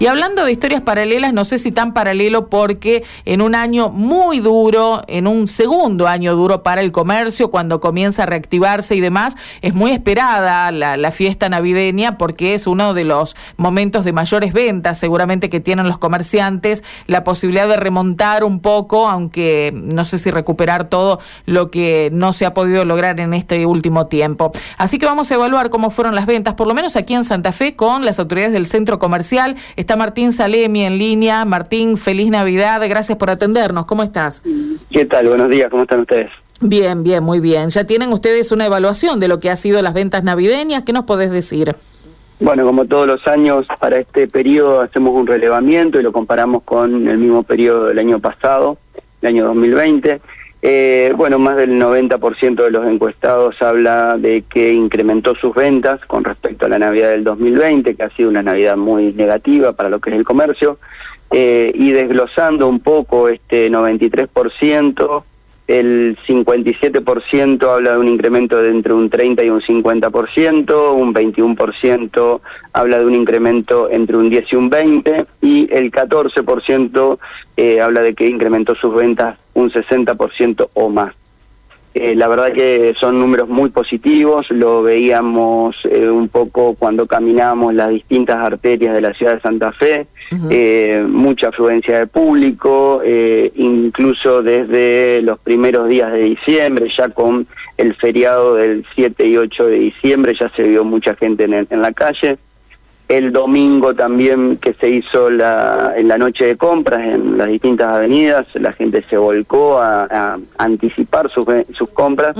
Y hablando de historias paralelas, no sé si tan paralelo porque en un año muy duro, en un segundo año duro para el comercio, cuando comienza a reactivarse y demás, es muy esperada la, fiesta navideña porque es uno de los momentos de mayores ventas seguramente que tienen los comerciantes, la posibilidad de remontar un poco, aunque no sé si recuperar todo lo que no se ha podido lograr en este último tiempo. Así que vamos a evaluar cómo fueron las ventas, por lo menos aquí en Santa Fe, con las autoridades del centro comercial. Martín Salemi en línea. Martín, feliz Navidad, gracias por atendernos. ¿Cómo estás? ¿Qué tal? Buenos días, ¿cómo están ustedes? Bien, bien, muy bien. ¿Ya tienen ustedes una evaluación de lo que ha sido las ventas navideñas? ¿Qué nos podés decir? Bueno, como todos los años, para este periodo hacemos un relevamiento y lo comparamos con el mismo periodo del año pasado, el año 2020. Eh, bueno, más del 90% de los encuestados habla de que incrementó sus ventas con respecto a la Navidad del 2020, que ha sido una Navidad muy negativa para lo que es el comercio. Eh, y desglosando un poco este 93%, el 57% habla de un incremento de entre un 30 y un 50%, un 21% habla de un incremento entre un 10 y un 20, y el 14% eh, habla de que incrementó sus ventas un 60% o más. Eh, la verdad que son números muy positivos, lo veíamos eh, un poco cuando caminamos las distintas arterias de la ciudad de Santa Fe, eh, mucha afluencia de público, incluso desde los primeros días de diciembre, ya con el feriado del 7 y 8 de diciembre, ya se vio mucha gente en la calle el domingo también que se hizo la, en la noche de compras en las distintas avenidas, la gente se volcó a, anticipar sus, sus compras.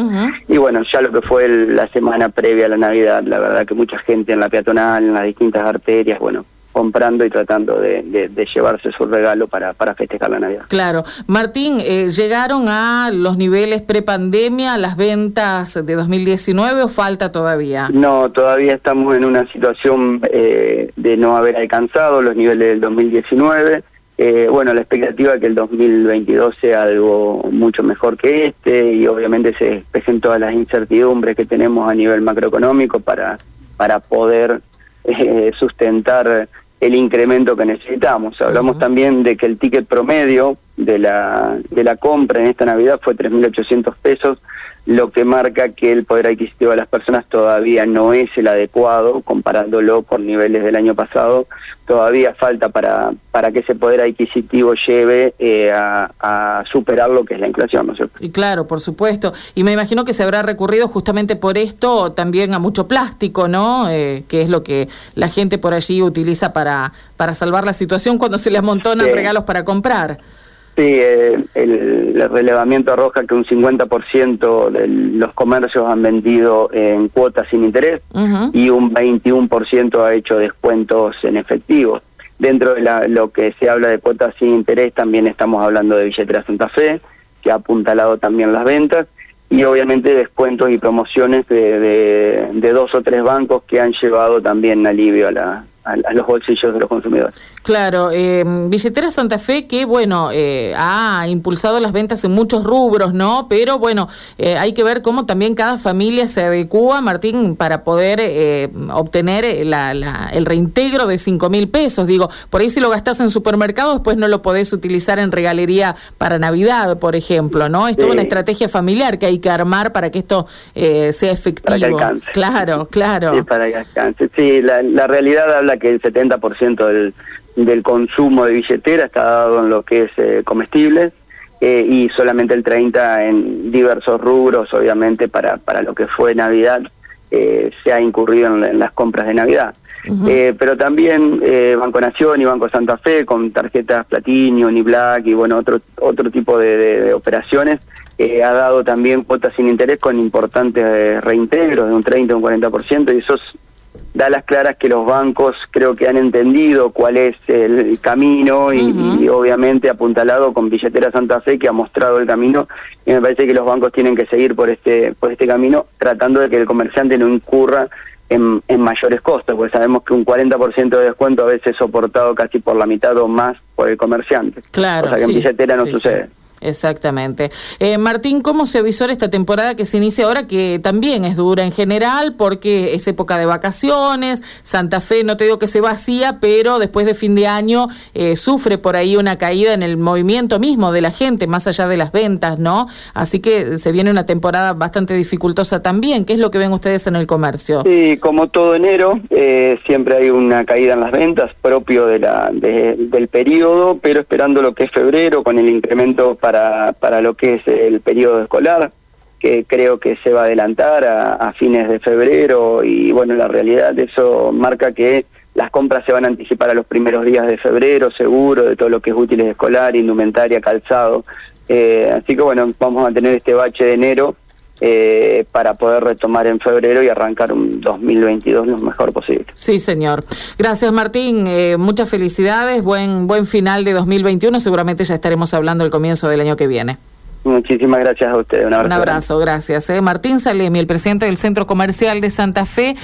Y bueno, ya lo que fue la semana previa a la Navidad, la verdad que mucha gente en la peatonal, en las distintas arterias, bueno, comprando y tratando de, llevarse su regalo para, para festejar la Navidad. Claro. Martín, eh, ¿llegaron a los niveles prepandemia, las ventas de 2019 o falta todavía? No, todavía estamos en una situación eh, de no haber alcanzado los niveles del 2019. Eh, bueno, la expectativa es que el 2022 sea algo mucho mejor que este y obviamente se despejen todas las incertidumbres que tenemos a nivel macroeconómico para, para poder sustentar el incremento que necesitamos. Hablamos también de que el ticket promedio de la, de la compra en esta Navidad fue 3.800 pesos, lo que marca que el poder adquisitivo de las personas todavía no es el adecuado, comparándolo con niveles del año pasado, todavía falta para, para que ese poder adquisitivo lleve eh, a, superar lo que es la inflación, ¿no es cierto? Y claro, por supuesto, y me imagino que se habrá recurrido justamente por esto también a mucho plástico, ¿no? Eh, que es lo que la gente por allí utiliza para, para salvar la situación cuando se le amontonan regalos para comprar. Sí, eh, el, relevamiento arroja que un 50% de los comercios han vendido en cuotas sin interés y un 21% ha hecho descuentos en efectivo. Dentro de lo que se habla de cuotas sin interés también estamos hablando de billetera Santa Fe, que ha apuntalado también las ventas, y obviamente descuentos y promociones de, de dos o tres bancos que han llevado también alivio a la, a, los bolsillos de los consumidores. Claro, eh, Billetera Santa Fe que, bueno, eh, ha impulsado las ventas en muchos rubros, ¿no? Pero, bueno, eh, hay que ver cómo también cada familia se adecua, Martín, para poder eh, obtener el reintegro de cinco mil pesos. Digo, por ahí si lo gastás en supermercado, después no lo podés utilizar en regalería para Navidad, por ejemplo, ¿no? Es toda una estrategia familiar que hay que armar para que esto sea efectivo. Para que alcance. Claro, claro. Sí, para que alcance. Sí, la, la realidad habla que el 70% del, del consumo de billetera está dado en lo que es eh, comestibles eh, y solamente el 30% en diversos rubros, obviamente, para, para lo que fue Navidad, eh, se ha incurrido en, las compras de Navidad. pero también Banco Nación y Banco Santa Fe con tarjetas Platinum y Black y bueno otro otro tipo de, operaciones ha dado también cuotas sin interés con importantes reintegros de un 30 o un 40% y esos da las claras que los bancos creo que han entendido cuál es el camino y, obviamente apuntalado con billetera Santa Fe que ha mostrado el camino y me parece que los bancos tienen que seguir por este por este camino tratando de que el comerciante no incurra en, mayores costos, porque sabemos que un 40% de descuento a veces es soportado casi por la mitad o más por el comerciante. Claro. O sea que en billetera no sucede. Exactamente. Eh, Martín, ¿cómo se avisora esta temporada que se inicia ahora, que también es dura en general, porque es época de vacaciones, Santa Fe, no te digo que se vacía, pero después de fin de año eh, sufre por ahí una caída en el movimiento mismo de la gente, más allá de las ventas, ¿no? Así que se viene una temporada bastante dificultosa también. ¿Qué es lo que ven ustedes en el comercio? Sí, como todo enero, eh, siempre hay una caída en las ventas propio de la, del periodo, pero esperando lo que es febrero, con el incremento para lo que es el periodo escolar, que creo que se va a adelantar a, fines de febrero y bueno, la realidad de eso marca que las compras se van a anticipar a los primeros días de febrero, seguro, de todo lo que es útiles escolar, indumentaria, calzado. Eh, así que bueno, vamos a tener este bache de enero eh, para poder retomar en febrero y arrancar un 2022 lo mejor posible. Sí, señor. Gracias, Martín. Eh, muchas felicidades. Buen, buen final de 2021. Seguramente ya estaremos hablando del comienzo del año que viene. Muchísimas gracias a ustedes. Un abrazo. Un abrazo, gracias. Eh. Martín Salemi, el presidente del Centro Comercial de Santa Fe.